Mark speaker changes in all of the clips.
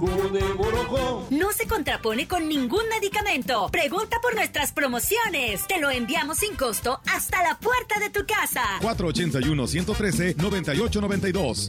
Speaker 1: jugo de borojó.
Speaker 2: No se contrapone con ningún medicamento. Pregunta por nuestras promociones. Te lo enviamos sin costo hasta la puerta de tu casa.
Speaker 3: 481-113-9892.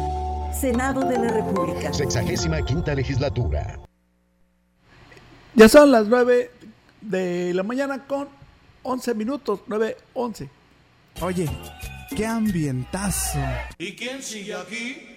Speaker 4: Senado de la República.
Speaker 5: Sexagésima quinta legislatura.
Speaker 6: Ya son las 9 de la mañana con 11 minutos, 9, 11. Oye, qué ambientazo.
Speaker 1: ¿Y quién sigue aquí?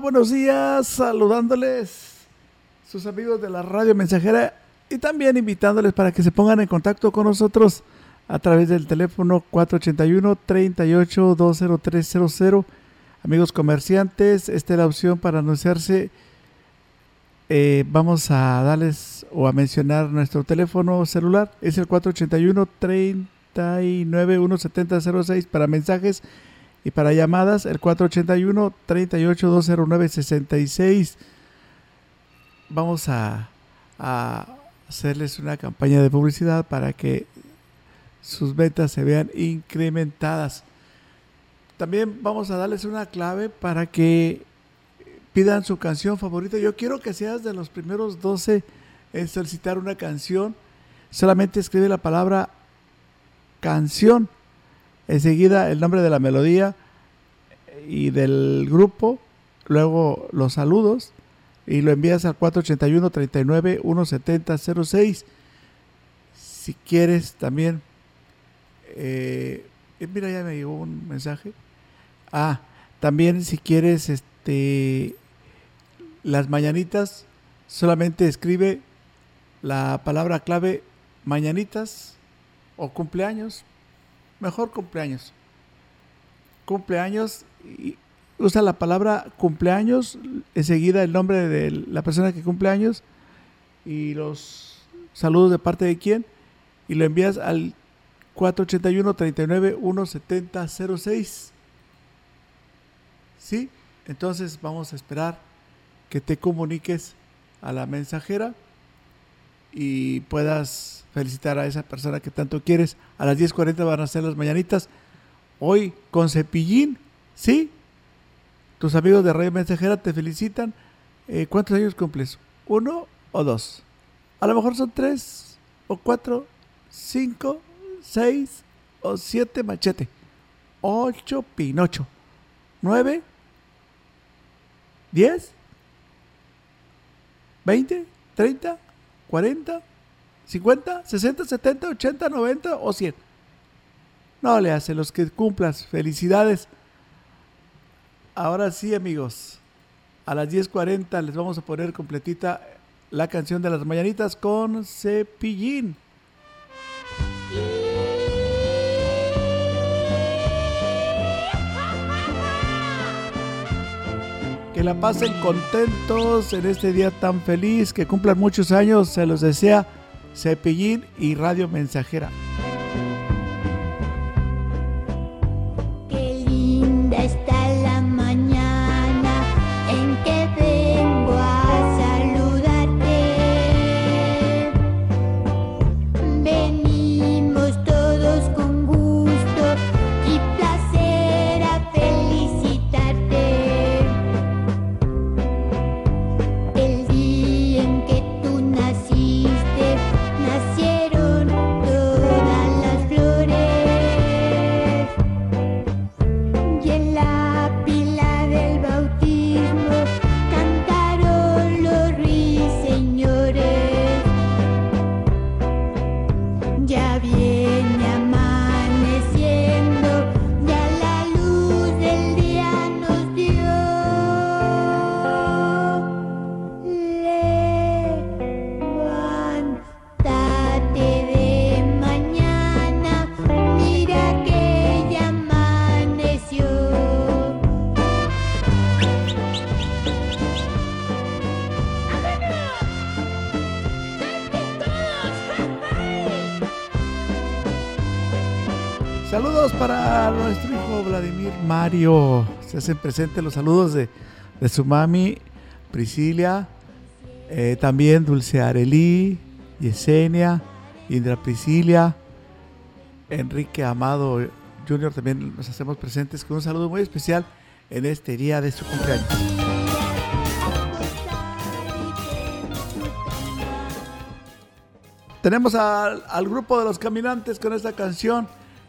Speaker 6: Buenos días, saludándoles sus amigos de la radio mensajera y también invitándoles para que se pongan en contacto con nosotros a través del teléfono 481-38-20300. Amigos comerciantes, esta es la opción para anunciarse eh, vamos a darles o a mencionar nuestro teléfono celular. Es el 481-39-17006 para mensajes y para llamadas. El 481-38-209-66. Vamos a, hacerles una campaña de publicidad para que sus ventas se vean incrementadas. También vamos a darles una clave para que pidan su canción favorita. Yo quiero que seas de los primeros 12 en solicitar una canción. Solamente escribe la palabra canción. Enseguida el nombre de la melodía y del grupo. Luego los saludos. Y lo envías al 481 39 170 06. Si quieres también. eh, eh, mira, ya me llegó un mensaje. Ah, también si quieres este las mañanitas, solamente escribe la palabra clave mañanitas o cumpleaños. Mejor cumpleaños. Cumpleaños y usa la palabra cumpleaños, enseguida el nombre de la persona que cumpleaños y los saludos de parte de quién y lo envías al 481 39 170 06. ¿Sí? Entonces vamos a esperar que te comuniques a la mensajera y puedas felicitar a esa persona que tanto quieres. A las 10.40 van a ser las mañanitas. Hoy con cepillín, ¿sí? Tus amigos de Radio Mensajera te felicitan. Eh, ¿Cuántos años cumples? ¿Uno o dos? A lo mejor son tres o cuatro, cinco, seis o siete machete. Ocho pinocho. Nueve. ¿Diez? ¿20? ¿30? ¿40? ¿50? ¿60? ¿70? ¿80? ¿90 o 100? No le hace los que cumplas. Felicidades. Ahora sí, amigos. A las 10.40 les vamos a poner completita la canción de las mañanitas con cepillín. Que la pasen contentos en este día tan feliz, que cumplan muchos años, se los desea Cepillín y Radio Mensajera. Mario. Se hacen presentes los saludos de, su mami Priscilia, eh, también Dulce Arelí, Yesenia, Indra Priscilia, Enrique Amado Junior. También nos hacemos presentes con un saludo muy especial en este día de su cumpleaños. Tenemos al grupo de los caminantes con esta canción.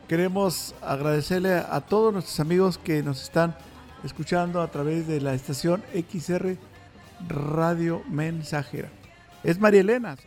Speaker 6: Queremos agradecerle a todos nuestros amigos que nos están escuchando a través de la estación XR Radio Mensajera. Es María Elena.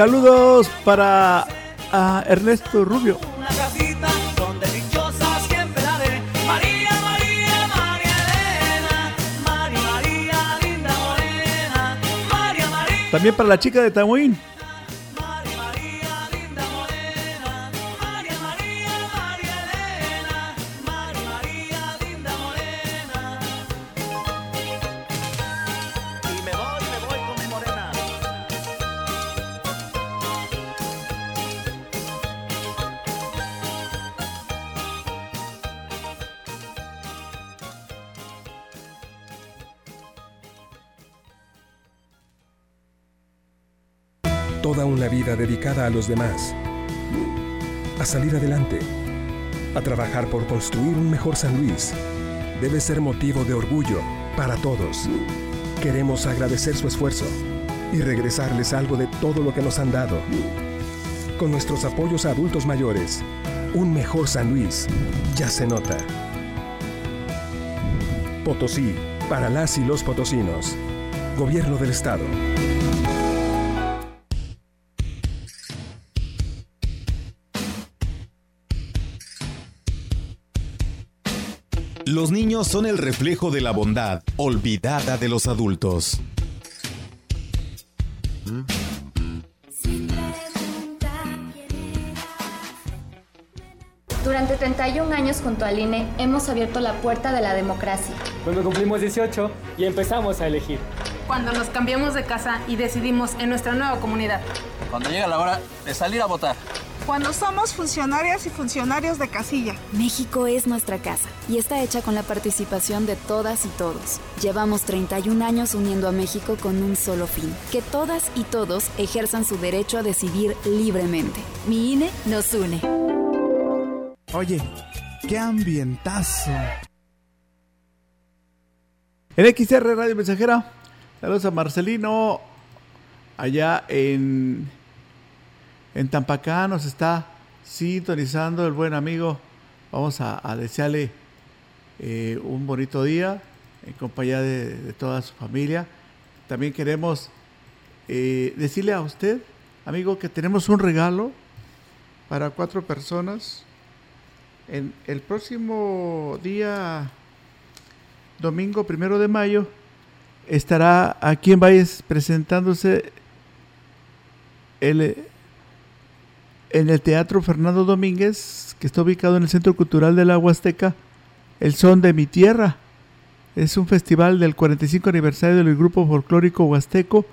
Speaker 6: Saludos para a Ernesto Rubio.
Speaker 7: Una casita donde dichosa siempre la de María, María, María Elena, María, María, linda morena, María, María.
Speaker 6: También para la chica de Tamuín.
Speaker 8: Dedicada a los demás, a salir adelante, a trabajar por construir un mejor San Luis, debe ser motivo de orgullo para todos. Queremos agradecer su esfuerzo y regresarles algo de todo lo que nos han dado. Con nuestros apoyos a adultos mayores, un mejor San Luis ya se nota. Potosí, para las y los potosinos. Gobierno del Estado.
Speaker 3: Los niños son el reflejo de la bondad olvidada de los adultos.
Speaker 9: Durante 31 años junto al INE hemos abierto la puerta de la democracia.
Speaker 10: Cuando cumplimos 18 y empezamos a elegir.
Speaker 11: Cuando nos cambiamos de casa y decidimos en nuestra nueva comunidad.
Speaker 12: Cuando llega la hora de salir a votar.
Speaker 13: Cuando somos funcionarias y funcionarios de casilla.
Speaker 14: México es nuestra casa y está hecha con la participación de todas y todos. Llevamos 31 años uniendo a México con un solo fin, que todas y todos ejerzan su derecho a decidir libremente. Mi INE nos une.
Speaker 15: Oye, qué ambientazo.
Speaker 6: En XR Radio Mensajera, saludos a Marcelino, allá en, en Tampacá nos está sintonizando el buen amigo. Vamos a, desearle eh, un bonito día en compañía de, de toda su familia. También queremos eh, decirle a usted, amigo, que tenemos un regalo para cuatro personas. En el próximo día, domingo primero de mayo, estará aquí en Valles presentándose el, en el Teatro Fernando Domínguez, que está ubicado en el Centro Cultural de la Huasteca, El Son de mi Tierra. Es un festival del 45 aniversario del grupo folclórico huasteco.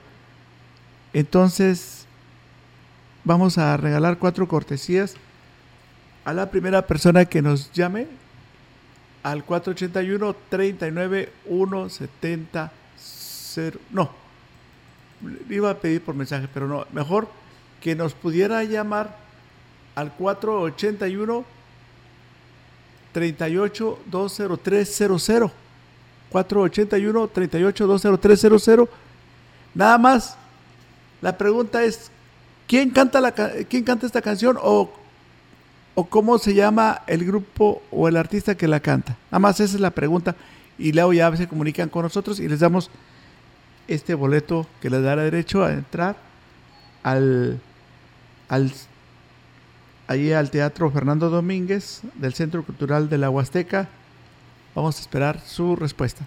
Speaker 6: Entonces, vamos a regalar cuatro cortesías a la primera persona que nos llame al 481 39 170 no iba a pedir por mensaje pero no mejor que nos pudiera llamar al 481 38 20300 481 38 20300 nada más la pregunta es quién canta la quién canta esta canción o o cómo se llama el grupo o el artista que la canta. Nada más esa es la pregunta. Y luego ya se comunican con nosotros y les damos este boleto que les dará derecho a entrar al, al allí al Teatro Fernando Domínguez del Centro Cultural de la Huasteca. Vamos a esperar su respuesta.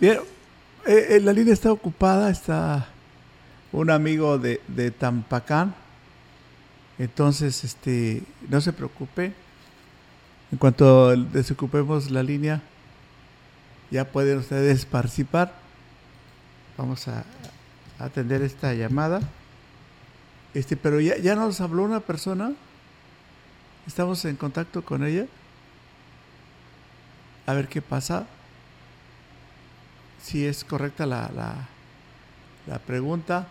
Speaker 6: Bien, eh, eh, la línea está ocupada, está un amigo de, de Tampacán. Entonces, este, no se preocupe. En cuanto desocupemos la línea, ya pueden ustedes participar. Vamos a atender esta llamada. Este, pero ya, ya nos habló una persona. Estamos en contacto con ella. A ver qué pasa. Si es correcta la, la, pregunta.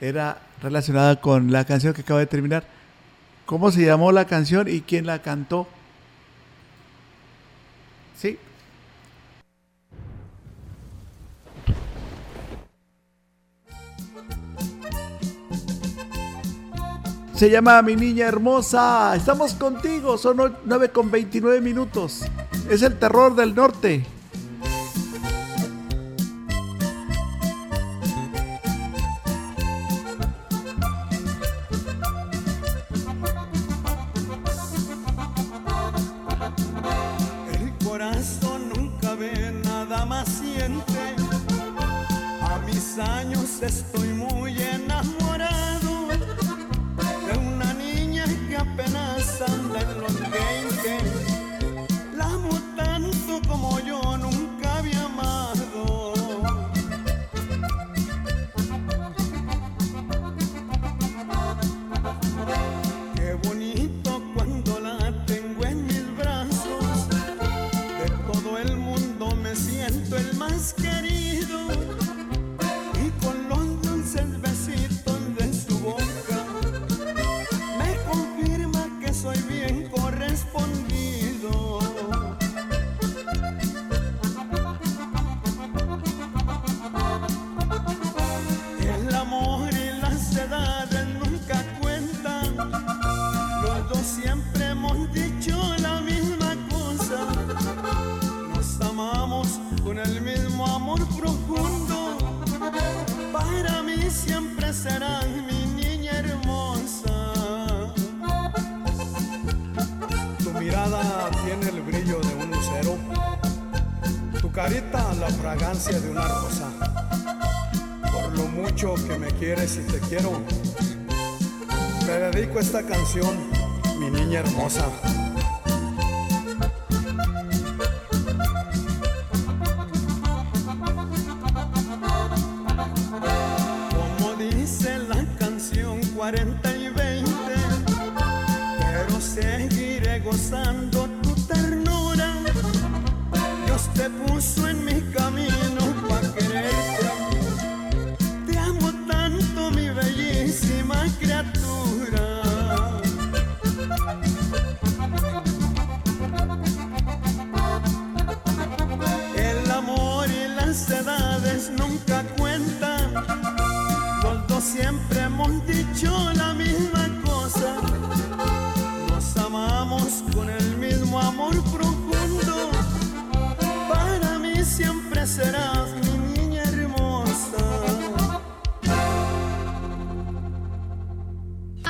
Speaker 6: Era relacionada con la canción que acaba de terminar. ¿Cómo se llamó la canción y quién la cantó? Sí. Se llama Mi Niña Hermosa. Estamos contigo. Son 9 con 29 minutos. Es el terror del norte.
Speaker 16: Esta canción, mi niña hermosa.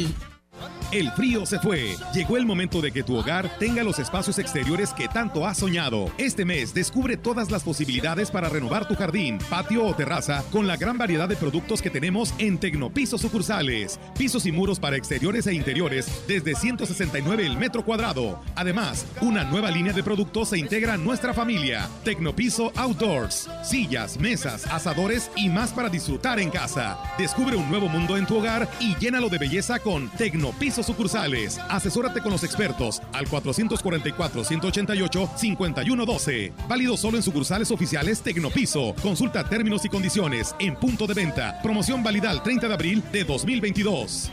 Speaker 17: Lee.
Speaker 3: El frío se fue. Llegó el momento de que tu hogar tenga los espacios exteriores que tanto has soñado. Este mes descubre todas las posibilidades para renovar tu jardín, patio o terraza con la gran variedad de productos que tenemos en Tecnopisos sucursales. Pisos y muros para exteriores e interiores desde 169 el metro cuadrado. Además, una nueva línea de productos se integra a nuestra familia. Tecnopiso Outdoors. Sillas, mesas, asadores y más para disfrutar en casa. Descubre un nuevo mundo en tu hogar y llénalo de belleza con Tecnopiso sucursales. Asesórate con los expertos al 444-188-5112. Válido solo en sucursales oficiales Tecnopiso. Consulta términos y condiciones en punto de venta. Promoción válida al 30 de abril de 2022.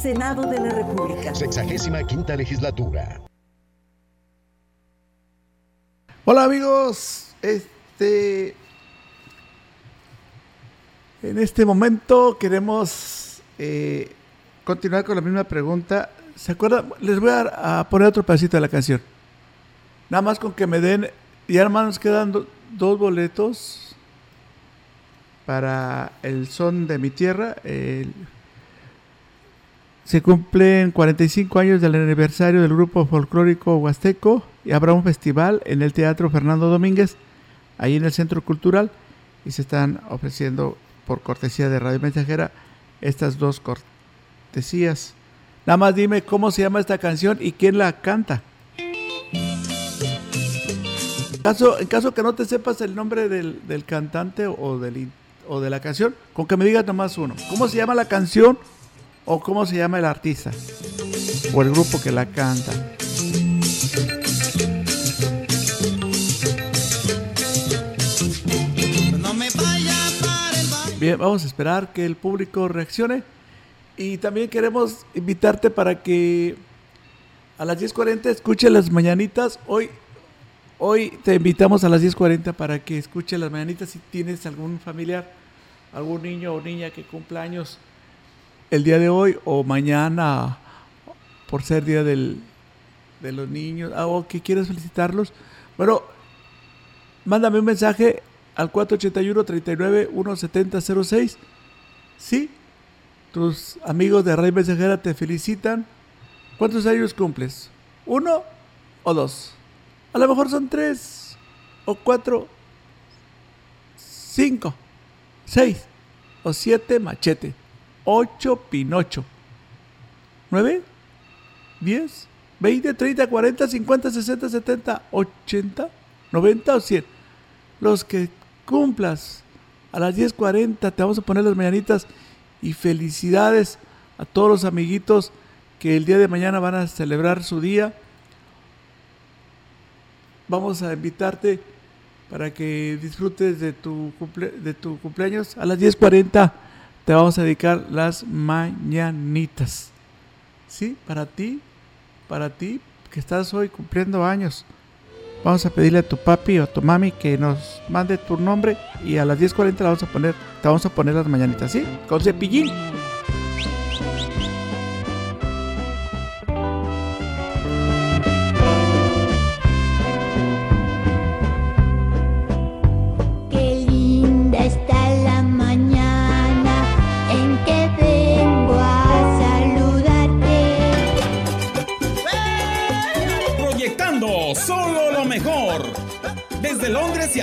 Speaker 4: Senado de la República.
Speaker 5: Sexagésima quinta legislatura.
Speaker 6: Hola amigos, este en este momento queremos eh, continuar con la misma pregunta. ¿Se acuerdan? Les voy a, a, poner otro pedacito de la canción. Nada más con que me den, ya hermanos quedan do, dos boletos para el son de mi tierra. El, se cumplen 45 años del aniversario del grupo folclórico Huasteco y habrá un festival en el Teatro Fernando Domínguez, ahí en el Centro Cultural, y se están ofreciendo por cortesía de Radio Mensajera estas dos cortesías. Nada más dime cómo se llama esta canción y quién la canta. En caso, en caso que no te sepas el nombre del, del cantante o, del, o de la canción, con que me digas nomás uno. ¿Cómo se llama la canción o cómo se llama el artista o el grupo que la canta. Bien, vamos a esperar que el público reaccione y también queremos invitarte para que a las 10.40 escuche las mañanitas. Hoy, hoy te invitamos a las 10.40 para que escuche las mañanitas si tienes algún familiar, algún niño o niña que cumpla años el día de hoy o mañana por ser día del, de los niños ah, que quieras felicitarlos. Bueno, mándame un mensaje al 481 39 17006. Sí, tus amigos de Rey Mensajera te felicitan. ¿Cuántos años cumples? ¿Uno o dos? A lo mejor son tres o cuatro, cinco, seis o siete machete. 8 Pinocho. 9, 10, 20, 30, 40, 50, 60, 70, 80, 90 o 100. Los que cumplas a las 10.40 te vamos a poner las mañanitas y felicidades a todos los amiguitos que el día de mañana van a celebrar su día. Vamos a invitarte para que disfrutes de tu, de tu cumpleaños a las 10.40 te vamos a dedicar las mañanitas. ¿Sí? Para ti, para ti que estás hoy cumpliendo años. Vamos a pedirle a tu papi o a tu mami que nos mande tu nombre y a las 10.40 vamos a poner, te vamos a poner las mañanitas, ¿sí? Con cepillín.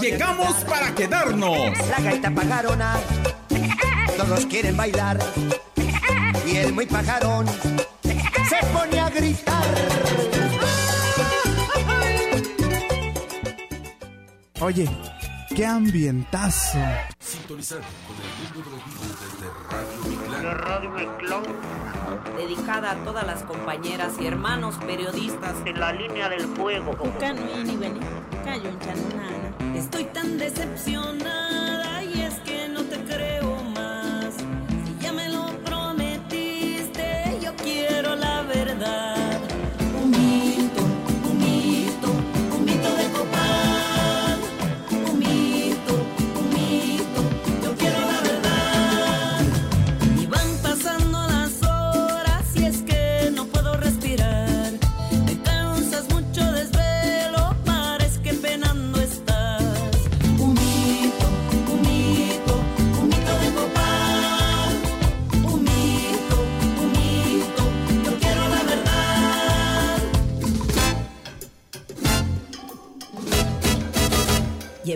Speaker 18: Llegamos para quedarnos.
Speaker 7: La gaita pajarona, todos quieren bailar. Y el muy pajarón se pone a gritar.
Speaker 19: Oye, qué ambientazo.
Speaker 20: Sintonizando con el mundo de desde Radio Mictlán.
Speaker 21: La radio Mezclón, dedicada a todas las compañeras y hermanos periodistas. En la línea del fuego.
Speaker 22: Estoy tan decepcionada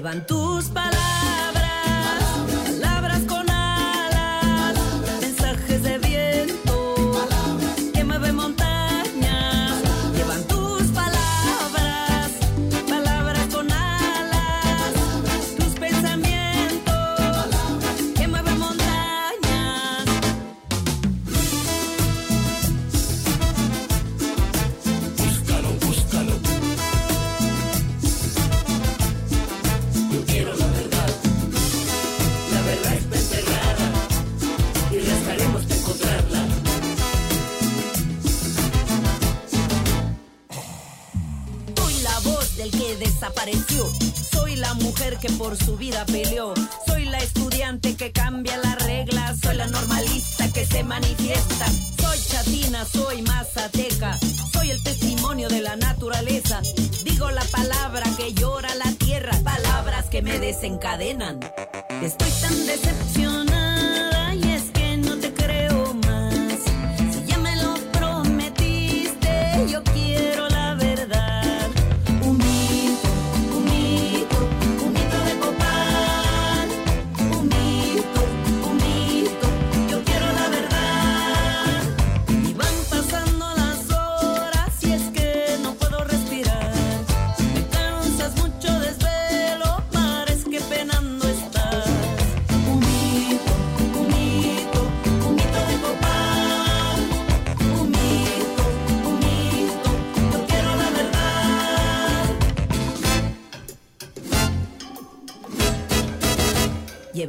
Speaker 22: Llevan tus palabras, Soy la mujer que por su vida peleó. Soy la estudiante que cambia las reglas. Soy la normalista que se manifiesta. Soy chatina, soy mazateca. Soy el testimonio de la naturaleza. Digo la palabra que llora la tierra. Palabras que me desencadenan. Estoy tan decepcionada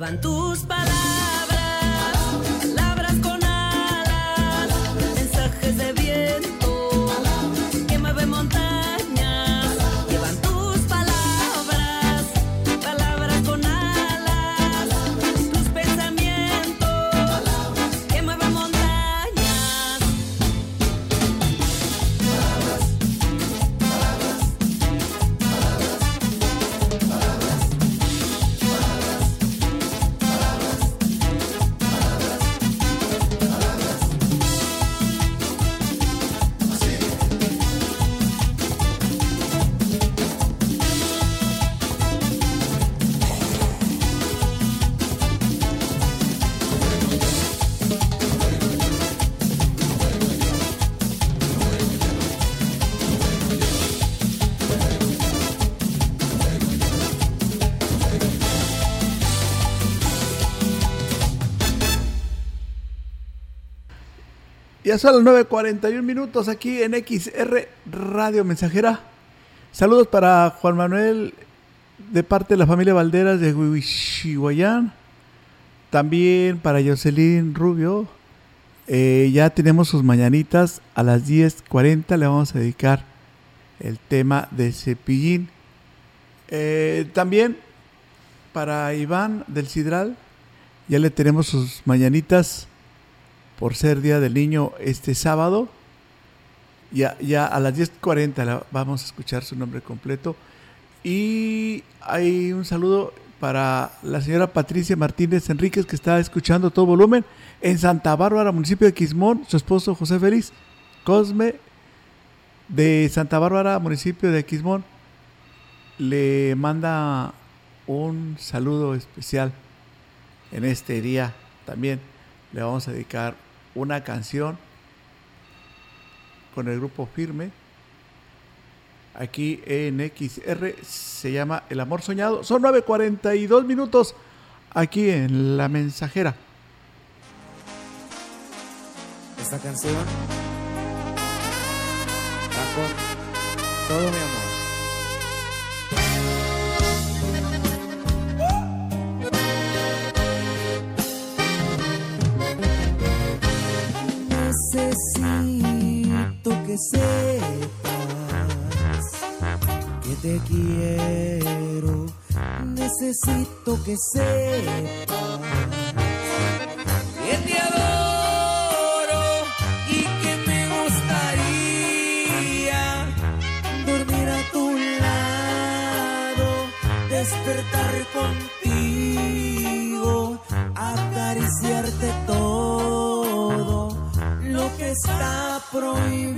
Speaker 22: Llevan
Speaker 6: Ya son las 9.41 minutos aquí en XR Radio Mensajera. Saludos para Juan Manuel de parte de la familia Valderas de Huichihuayán. También para Jocelyn Rubio. Eh, ya tenemos sus mañanitas a las 10.40. Le vamos a dedicar el tema de cepillín. Eh, también para Iván del Sidral. Ya le tenemos sus mañanitas por ser Día del Niño este sábado. Ya, ya a las 10.40 la- vamos a escuchar su nombre completo. Y hay un saludo para la señora Patricia Martínez Enríquez que está escuchando todo volumen en Santa Bárbara, municipio de Quismón, su esposo José Félix Cosme de Santa Bárbara, municipio de Quismón, le manda un saludo especial en este día también. Le vamos a dedicar una canción con el grupo Firme. Aquí en XR se llama El Amor Soñado. Son 9.42 minutos aquí en La Mensajera.
Speaker 23: Esta canción todo mi amor.
Speaker 24: Que sepas que te quiero. Necesito que sepas que te adoro y que me gustaría dormir a tu lado, despertar contigo, acariciarte todo lo que está prohibido.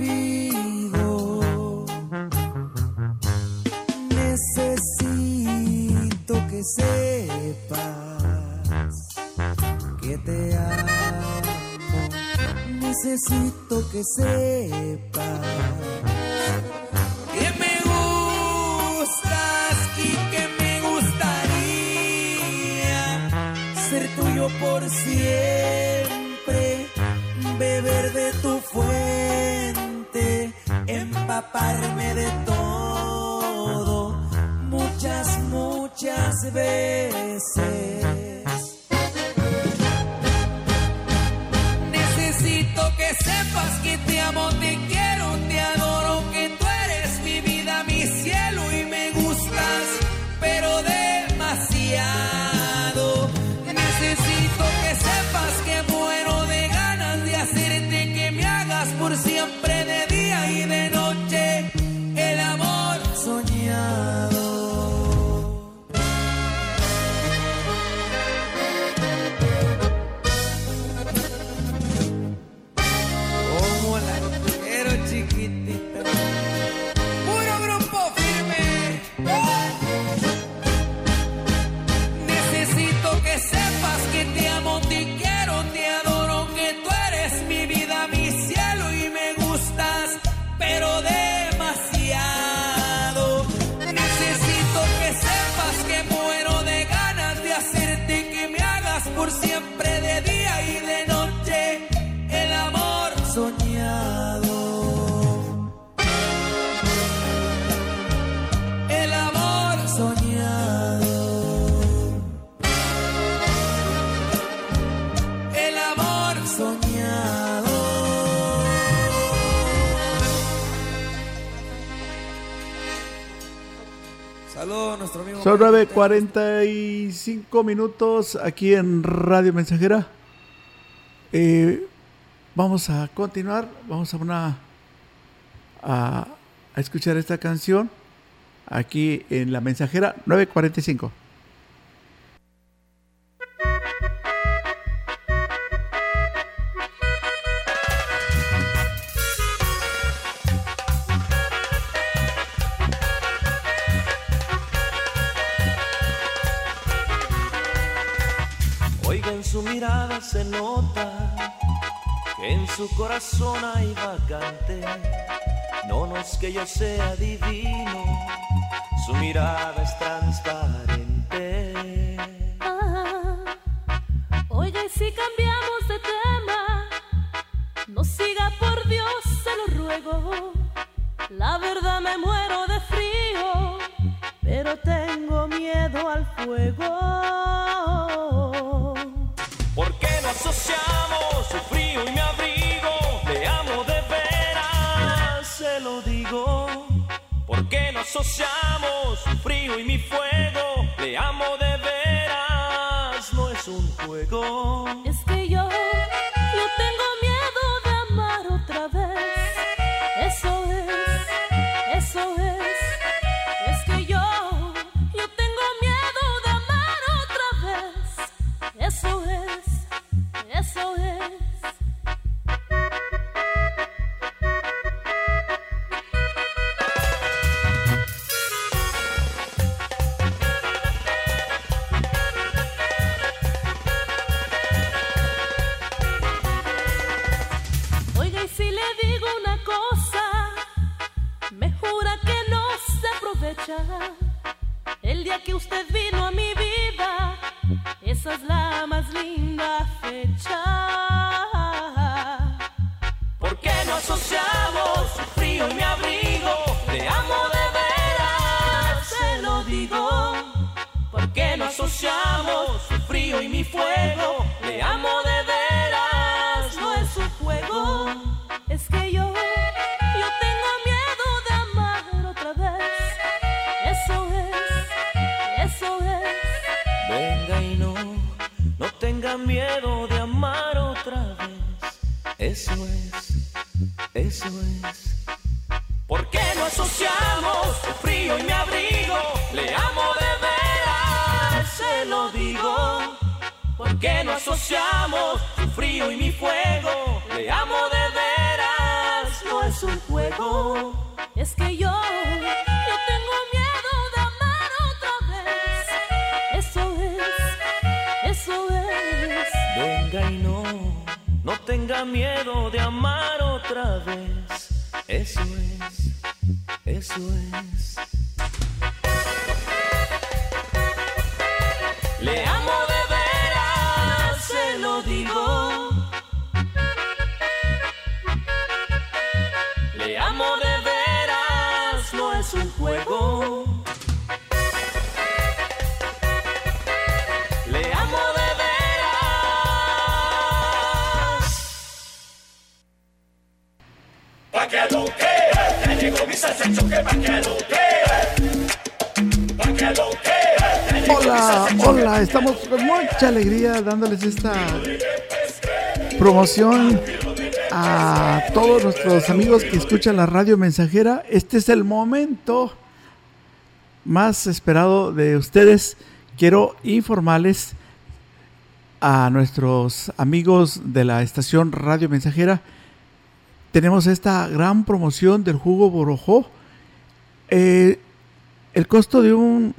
Speaker 24: Necesito
Speaker 23: que sepas que me gustas y que me gustaría ser tuyo por siempre, beber de tu fuente, empaparme de todo, muchas, muchas veces. Por siempre
Speaker 6: 9.45 minutos aquí en Radio Mensajera. Eh, vamos a continuar, vamos a una a, a escuchar esta canción aquí en La Mensajera 9.45.
Speaker 25: su mirada se nota que en su corazón hay vacante. No, no es que yo sea divino, su mirada es transparente.
Speaker 26: Ah, Oiga, y si cambiamos de tema, no siga por Dios, se lo ruego. La verdad me muero de frío, pero tengo miedo al fuego.
Speaker 25: ¿Por tenga miedo de amar otra vez. Eso es, eso es. ¿Por qué no asociamos su frío y mi abrigo? Le amo de veras, se lo digo. ¿Por qué no asociamos su frío y mi fuego? Le amo de veras, no es un juego.
Speaker 26: Es que yo,
Speaker 25: tenga miedo de amar otra vez. Eso es, eso es.
Speaker 6: Mucha alegría dándoles esta promoción a todos nuestros amigos que escuchan la radio mensajera. Este es el momento más esperado de ustedes. Quiero informarles a nuestros amigos de la estación Radio Mensajera. Tenemos esta gran promoción del jugo Borojó. Eh, el costo de un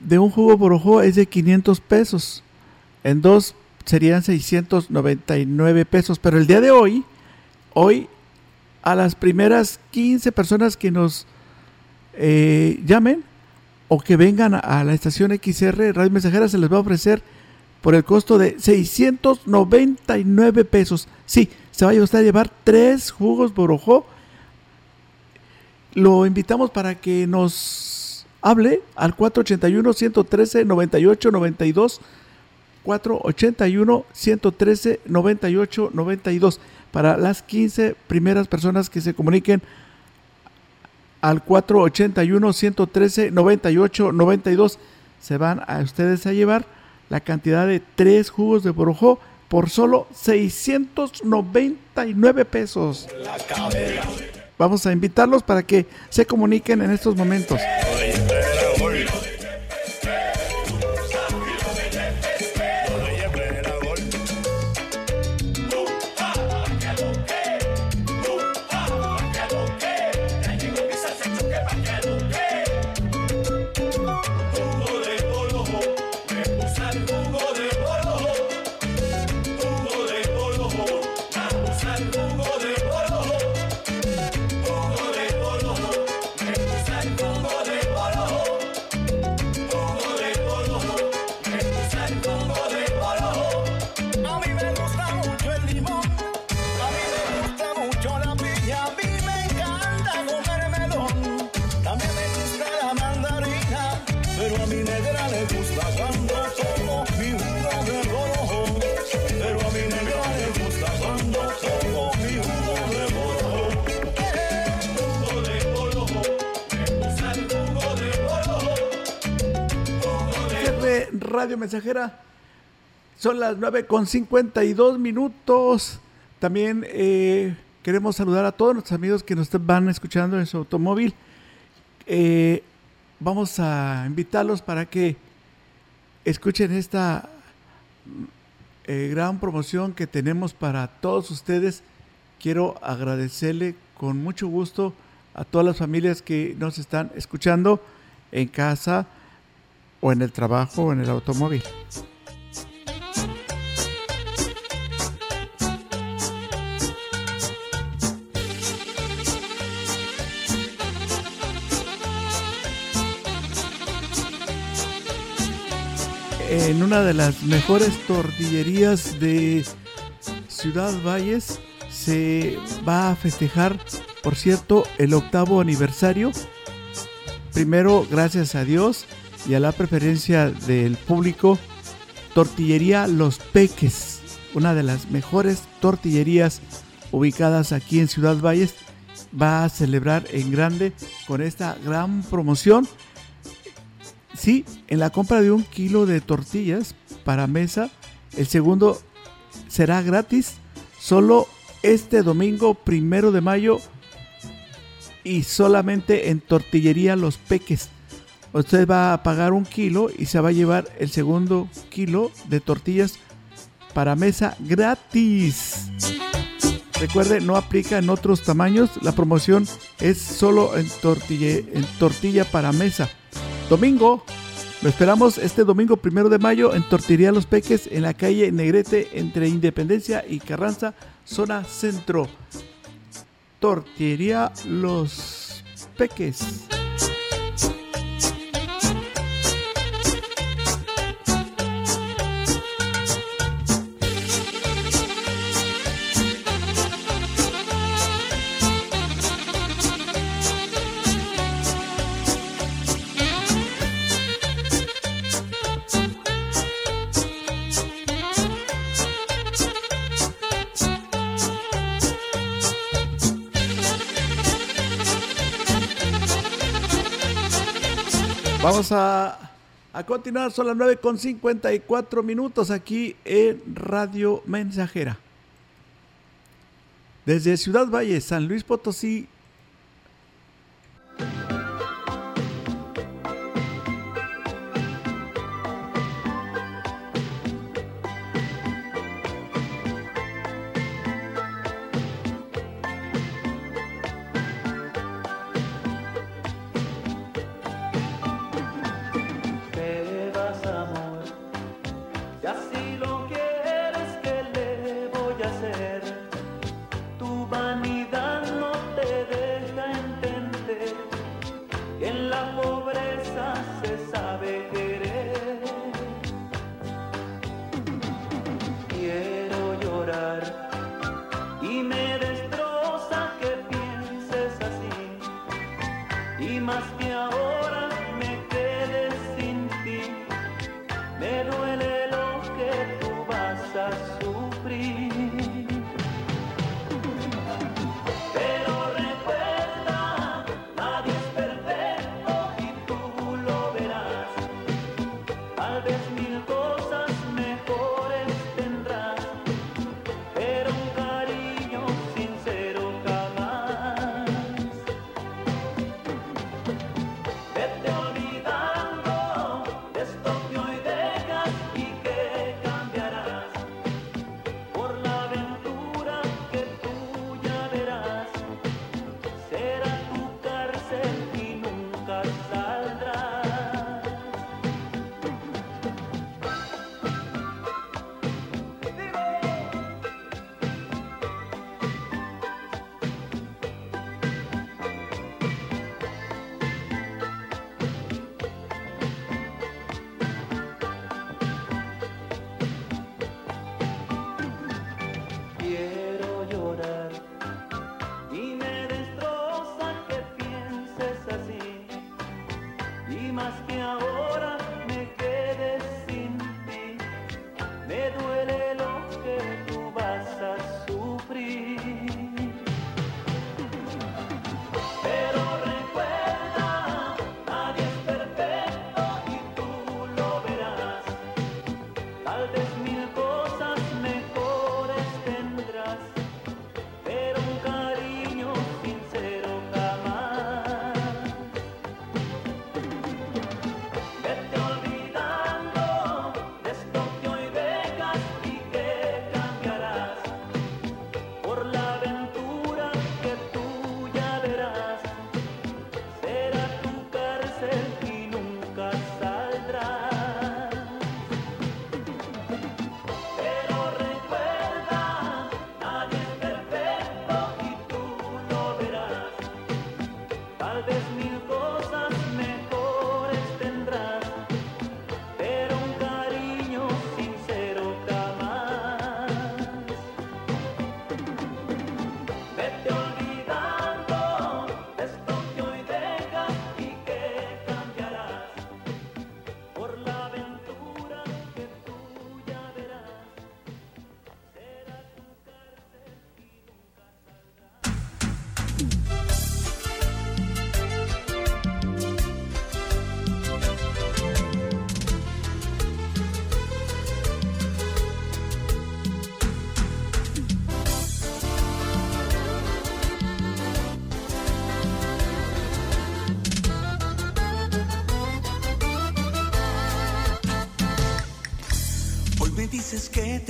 Speaker 6: de un jugo Borojó es de 500 pesos. En dos serían 699 pesos. Pero el día de hoy, hoy, a las primeras 15 personas que nos eh, llamen o que vengan a la estación XR Radio Mensajera, se les va a ofrecer por el costo de 699 pesos. Sí, se va a usted a llevar tres jugos Borojó. Lo invitamos para que nos hable al 481-113-9892. 481-113-9892 para las 15 primeras personas que se comuniquen al 481-113-9892 se van a ustedes a llevar la cantidad de tres jugos de borojó por solo 699 pesos. Vamos a invitarlos para que se comuniquen en estos momentos. Radio Mensajera. Son las 9 con 52 minutos. También eh, queremos saludar a todos nuestros amigos que nos van escuchando en su automóvil. Eh, vamos a invitarlos para que escuchen esta eh, gran promoción que tenemos para todos ustedes. Quiero agradecerle con mucho gusto a todas las familias que nos están escuchando en casa o en el trabajo o en el automóvil. En una de las mejores tortillerías de Ciudad Valles se va a festejar, por cierto, el octavo aniversario. Primero, gracias a Dios y a la preferencia del público, Tortillería Los Peques, una de las mejores tortillerías ubicadas aquí en Ciudad Valles, va a celebrar en grande con esta gran promoción. Sí, en la compra de un kilo de tortillas para mesa, el segundo será gratis solo este domingo primero de mayo y solamente en tortillería Los Peques usted va a pagar un kilo y se va a llevar el segundo kilo de tortillas para mesa gratis. Recuerde, no aplica en otros tamaños. La promoción es solo en, tortilla para mesa. Domingo,
Speaker 22: lo esperamos este domingo primero de mayo en Tortillería Los Peques en la calle Negrete entre Independencia y Carranza, zona centro. Tortillería Los Peques. Vamos a, a continuar, son las 9 con 54 minutos aquí en Radio Mensajera. Desde Ciudad Valle, San Luis Potosí.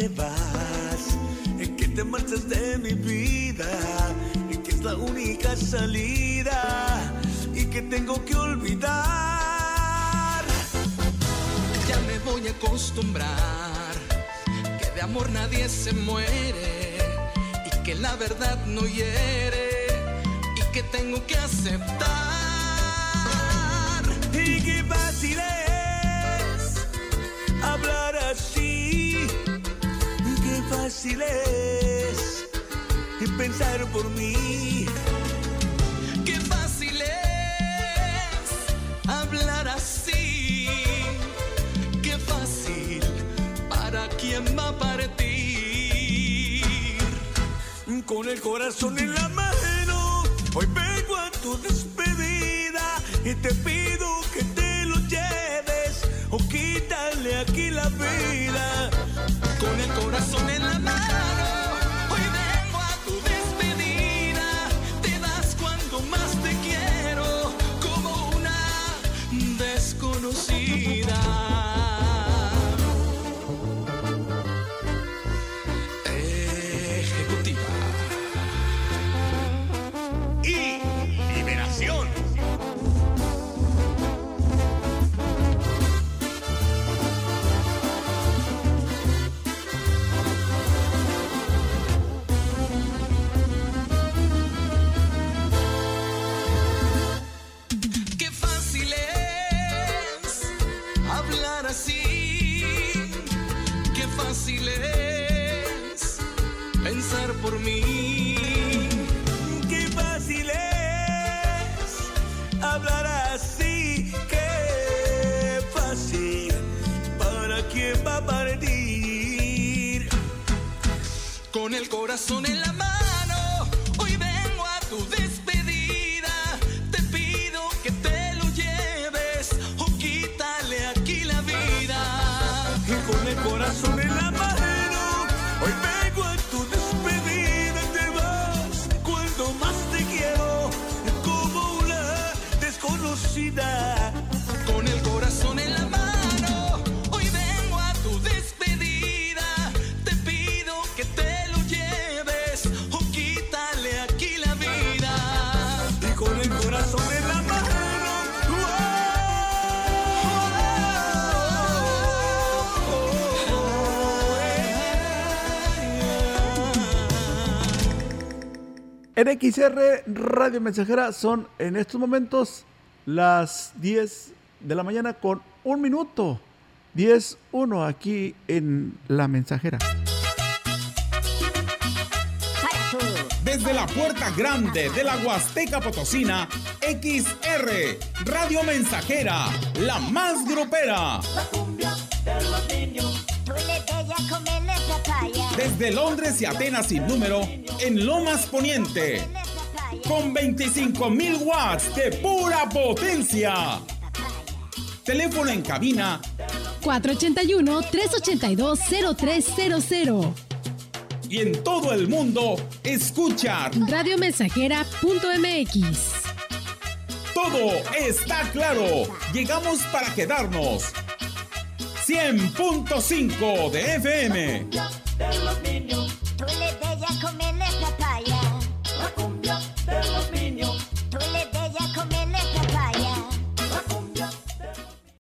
Speaker 27: te vas, que
Speaker 24: te marchas de mi vida, que es la única salida y que tengo que olvidar. Ya me voy a acostumbrar, que de amor nadie se muere y que la verdad no hiere y que tengo que aceptar.
Speaker 28: Y que fácil es Qué fácil es pensar por mí.
Speaker 24: Qué fácil es hablar así. Qué fácil para quien va a partir.
Speaker 28: Con el corazón en la mano, hoy vengo a tu despedida y te pido que te lo lleves o quítale aquí la vida.
Speaker 24: Corazón en la mano, corazón en la
Speaker 6: En XR Radio Mensajera son en estos momentos las 10 de la mañana con un minuto. 10-1 aquí en La Mensajera.
Speaker 18: Desde la puerta grande de la Huasteca Potosina, XR, Radio Mensajera, la más grupera. Desde Londres y Atenas sin número, en Lomas Poniente. Con 25.000 watts de pura potencia. Teléfono en cabina
Speaker 17: 481-382-0300.
Speaker 18: y en todo el mundo, escucha.
Speaker 17: Radiomensajera.mx.
Speaker 18: Todo está claro. Llegamos para quedarnos. 100.5 de FM.